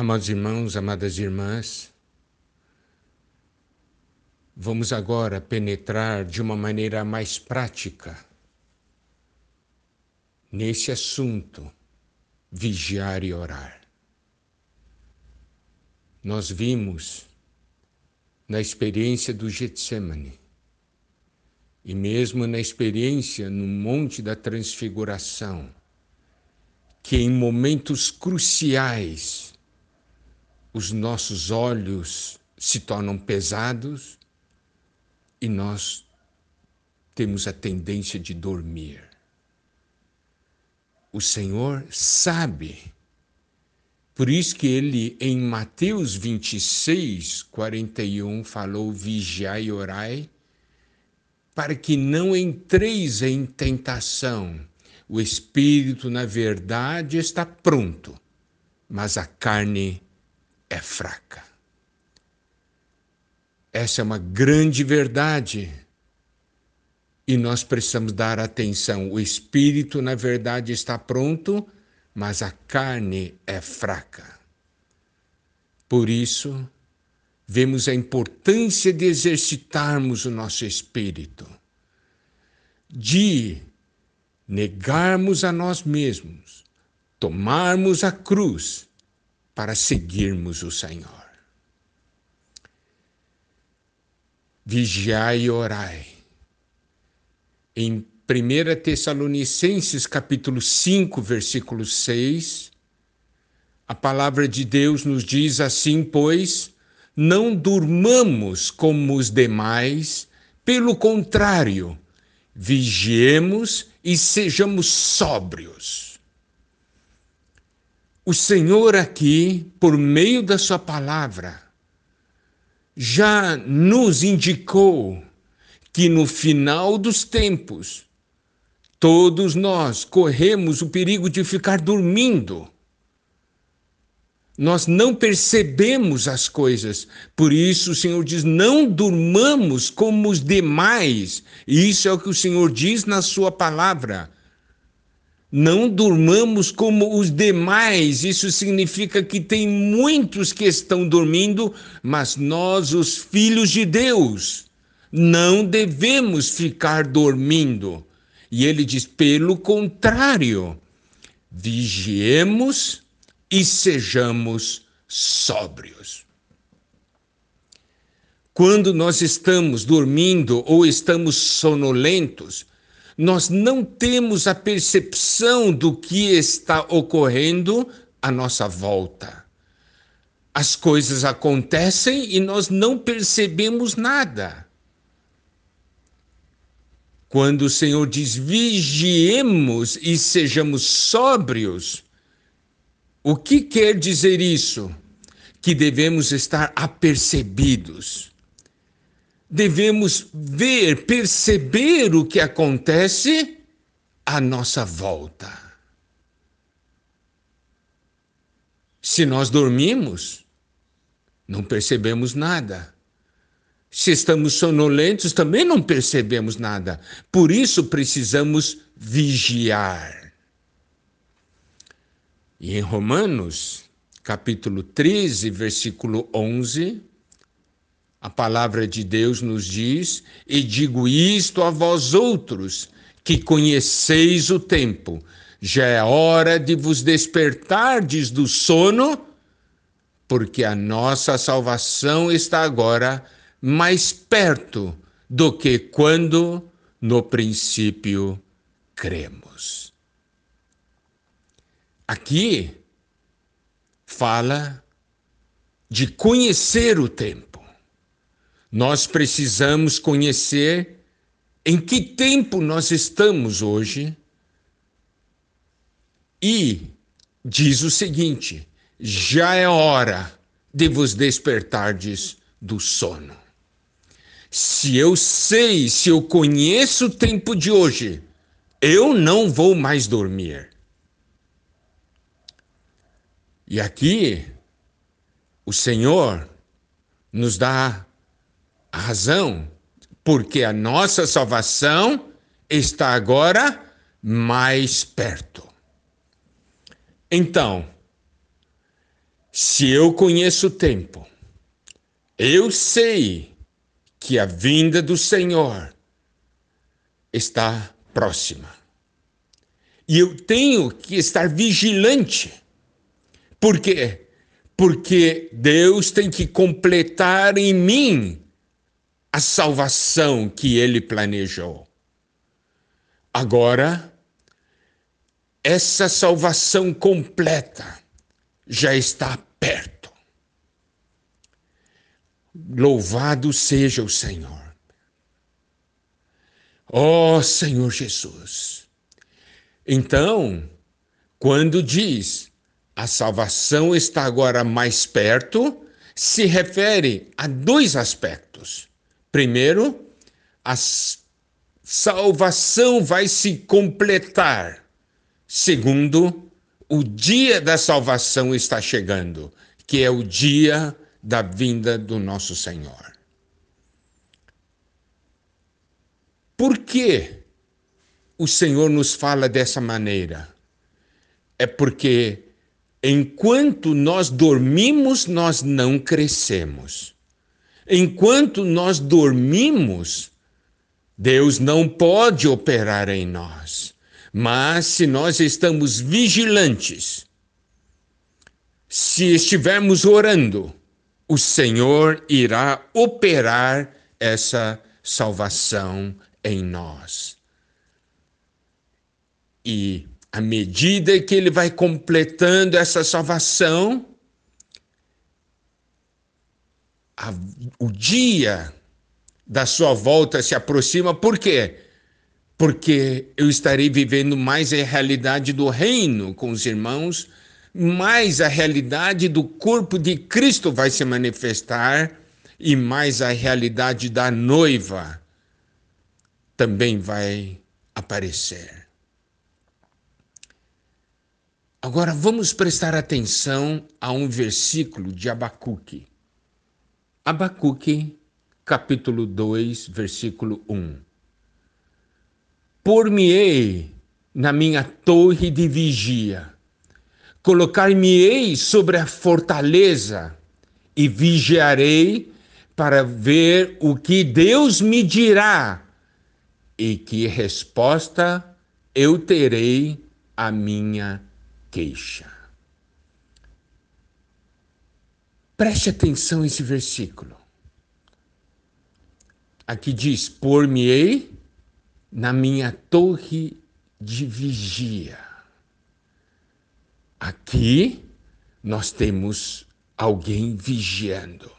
Amados irmãos, amadas irmãs, vamos agora penetrar de uma maneira mais prática nesse assunto, vigiar e orar. Nós vimos na experiência do Getsemane e mesmo na experiência no Monte da Transfiguração, que em momentos cruciais os nossos olhos se tornam pesados e nós temos a tendência de dormir. O Senhor sabe. Por isso que ele, em Mateus 26, 41, falou: vigiai e orai, para que não entreis em tentação. O espírito, na verdade, está pronto, mas a carne é fraca. Essa é uma grande verdade. E nós precisamos dar atenção. O espírito, na verdade, está pronto, mas a carne é fraca. Por isso, vemos a importância de exercitarmos o nosso espírito, de negarmos a nós mesmos, tomarmos a cruz para seguirmos o Senhor. Vigiai e orai. Em 1 Tessalonicenses capítulo 5, versículo 6, a palavra de Deus nos diz assim, pois, não durmamos como os demais, pelo contrário, vigiemos e sejamos sóbrios. O Senhor aqui, por meio da Sua palavra, já nos indicou que no final dos tempos, todos nós corremos o perigo de ficar dormindo. Nós não percebemos as coisas, por isso o Senhor diz: não durmamos como os demais. Isso é o que o Senhor diz na Sua palavra. Não durmamos como os demais. Isso significa que tem muitos que estão dormindo, mas nós, os filhos de Deus, não devemos ficar dormindo. E ele diz: pelo contrário, vigiemos e sejamos sóbrios. Quando nós estamos dormindo ou estamos sonolentos, nós não temos a percepção do que está ocorrendo à nossa volta. As coisas acontecem e nós não percebemos nada. Quando o Senhor diz vigiemos e sejamos sóbrios, o que quer dizer isso? Que devemos estar apercebidos devemos ver, perceber o que acontece à nossa volta. Se nós dormimos, não percebemos nada. Se estamos sonolentos, também não percebemos nada. Por isso precisamos vigiar. E em Romanos, capítulo 13, versículo 11, a palavra de Deus nos diz: E digo isto a vós outros, que conheceis o tempo, já é hora de vos despertardes do sono, porque a nossa salvação está agora mais perto do que quando no princípio cremos. Aqui fala de conhecer o tempo. Nós precisamos conhecer em que tempo nós estamos hoje e diz o seguinte: já é hora de vos despertardes do sono. Se eu sei, se eu conheço o tempo de hoje, eu não vou mais dormir. E aqui, o Senhor nos dá a razão, porque a nossa salvação está agora mais perto. Então, Se eu conheço o tempo, eu sei que a vinda do Senhor está próxima. E eu tenho que estar vigilante. Por quê? Porque Deus tem que completar em mim a salvação que ele planejou. Agora, essa salvação completa já está perto. Louvado seja o Senhor. Ó oh, Senhor Jesus. Então, quando diz a salvação está agora mais perto, se refere a dois aspectos. Primeiro, a salvação vai se completar. Segundo, o dia da salvação está chegando, que é o dia da vinda do nosso Senhor. Por que o Senhor nos fala dessa maneira? É porque enquanto nós dormimos, nós não crescemos. Enquanto nós dormimos, Deus não pode operar em nós. Mas se nós estamos vigilantes, se estivermos orando, o Senhor irá operar essa salvação em nós. E à medida que ele vai completando essa salvação, a, o dia da sua volta se aproxima, por quê? Porque eu estarei vivendo mais a realidade do reino com os irmãos, mais a realidade do corpo de Cristo vai se manifestar e mais a realidade da noiva também vai aparecer. Agora vamos prestar atenção a um versículo de Abacuque. Abacuque, capítulo 2, versículo 1. Por-me-ei na minha torre de vigia, colocar-me-ei sobre a fortaleza e vigiarei para ver o que Deus me dirá e que resposta eu terei à minha queixa. Preste atenção nesse versículo. Aqui diz: Por-me-ei na minha torre de vigia. Aqui nós temos alguém vigiando.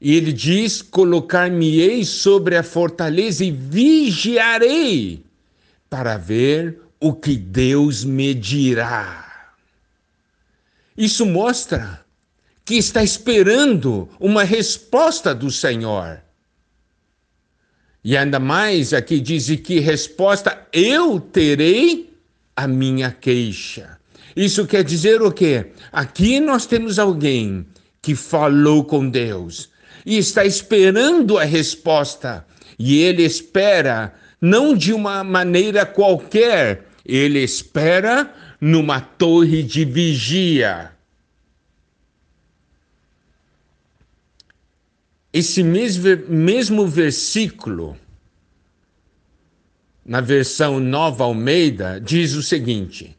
E ele diz: Colocar-me-ei sobre a fortaleza e vigiarei para ver o que Deus me dirá. Isso mostra que está esperando uma resposta do Senhor. E ainda mais aqui diz que resposta eu terei a minha queixa. Isso quer dizer o quê? Aqui nós temos alguém que falou com Deus e está esperando a resposta. E ele espera não de uma maneira qualquer, ele espera numa torre de vigia. Esse mesmo versículo, na versão Nova Almeida, diz o seguinte: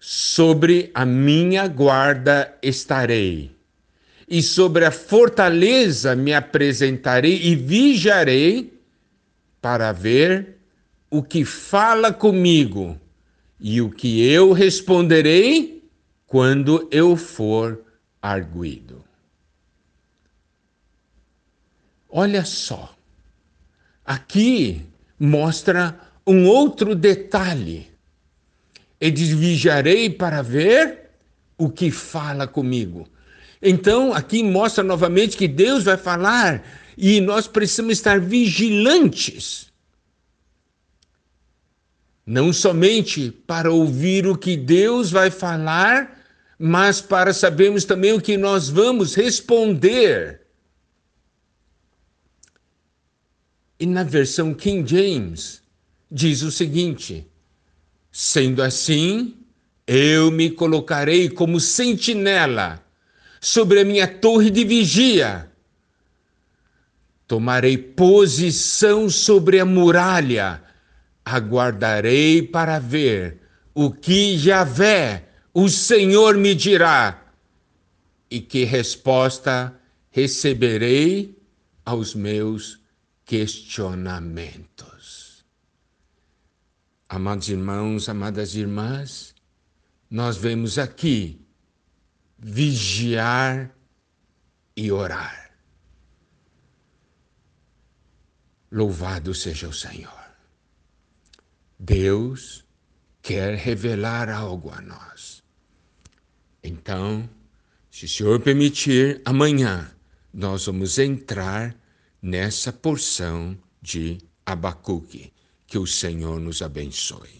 Sobre a minha guarda estarei, e sobre a fortaleza me apresentarei e vigiarei para ver o que fala comigo e o que eu responderei quando eu for arguído. Olha só, aqui mostra um outro detalhe. E vigiarei para ver o que fala comigo. Então, aqui mostra novamente que Deus vai falar e nós precisamos estar vigilantes. Não somente para ouvir o que Deus vai falar, mas para sabermos também o que nós vamos responder E na versão King James diz o seguinte: Sendo assim, Eu me colocarei como sentinela sobre a minha torre de vigia. Tomarei posição sobre a muralha. Aguardarei para ver o que Javé, o Senhor, me dirá e que resposta receberei aos meus questionamentos. Amados irmãos, amadas irmãs, nós vemos aqui vigiar e orar. Louvado seja o Senhor. Deus quer revelar algo a nós. Então, se o Senhor permitir, amanhã nós vamos entrar nessa porção de Abacuque. Que o Senhor nos abençoe.